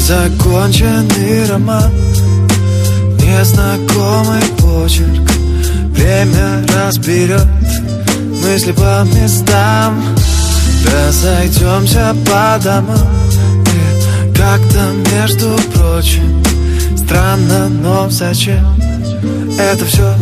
Незаконченный роман Незнакомый почерк. Время разберет мысли по местам. Разойдемся по домам И как-то между прочим Странно, но зачем? Это все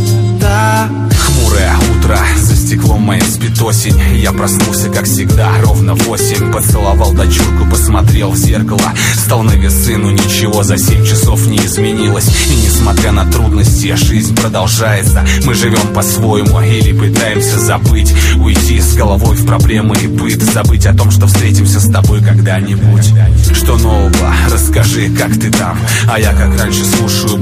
спит осень Я проснулся, как всегда, ровно восемь. Поцеловал дочурку, посмотрел в зеркало. Стал на весы, но ничего за семь часов не изменилось. И несмотря на трудности, жизнь продолжается. Мы живем по-своему или пытаемся забыть. Уйти с головой в проблемы и быт. Забыть о том, что встретимся с тобой когда-нибудь. Что нового? Расскажи, как ты там? А я, как раньше, слушаю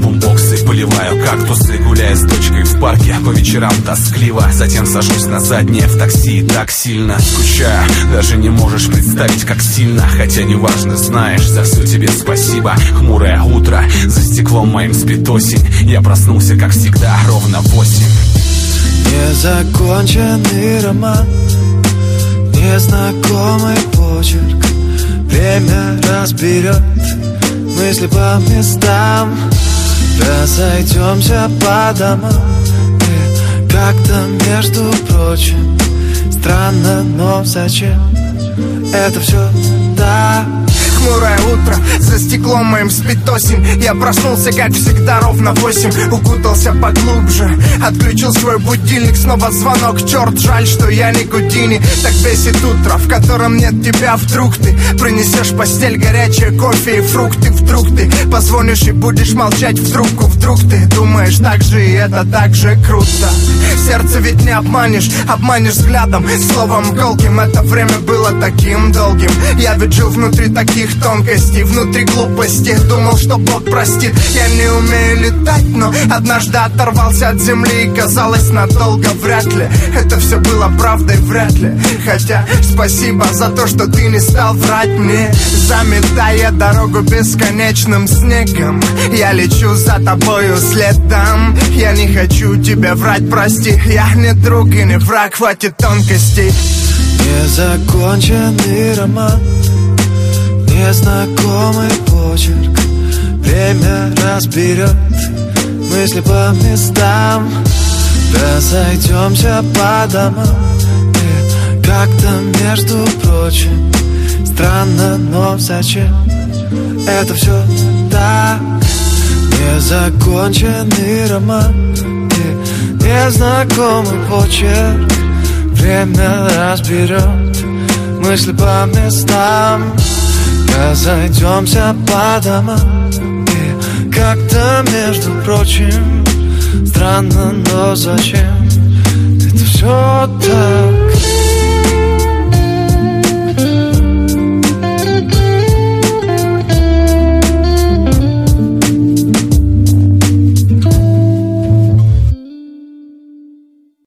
кактусы, гуляя с дочкой в парке. По вечерам тоскливо Затем сажусь на заднее в такси. Так сильно скучаю Даже не можешь представить, как сильно. Хотя неважно, знаешь, за все тебе спасибо. Хмурое утро, за стеклом моим спит осень. Я проснулся, как всегда, ровно восемь. Незаконченный роман Незнакомый почерк. Время разберет мысли по местам Разойдемся по домам И как-то между прочим. Странно, но зачем? Это все так за стеклом моим спит осень Я проснулся, как всегда, ровно восемь. Укутался поглубже, отключил свой будильник. Снова звонок, черт, жаль, что я не Гудини. Так бесит утро, в котором нет тебя Вдруг ты принесешь постель горячее кофе и фрукты Вдруг ты позвонишь и будешь молчать в трубку Вдруг ты думаешь так же, и это так же круто. Сердце ведь не обманешь, обманешь взглядом Словом колким, это время было таким долгим. Я ведь жил внутри таких тонкостей Внутри глупости. Думал, что Бог простит. Я не умею летать, но однажды оторвался от земли И казалось надолго вряд ли. Это все было правдой вряд ли. Хотя спасибо за то, что ты не стал врать мне. Заметая дорогу бесконечным снегом Я лечу за тобою следом. Я не хочу тебе врать, прости. Я не друг и не враг, хватит тонкостей. Незаконченный роман Незнакомый почерк. Время разберет мысли по местам. Разойдемся по домам. И как-то между прочим. Странно, но зачем? Это все так. Незаконченный роман. И незнакомый почерк. Время разберет мысли по местам Разойдемся по домам И как-то, между прочим. Странно, но зачем? Это все так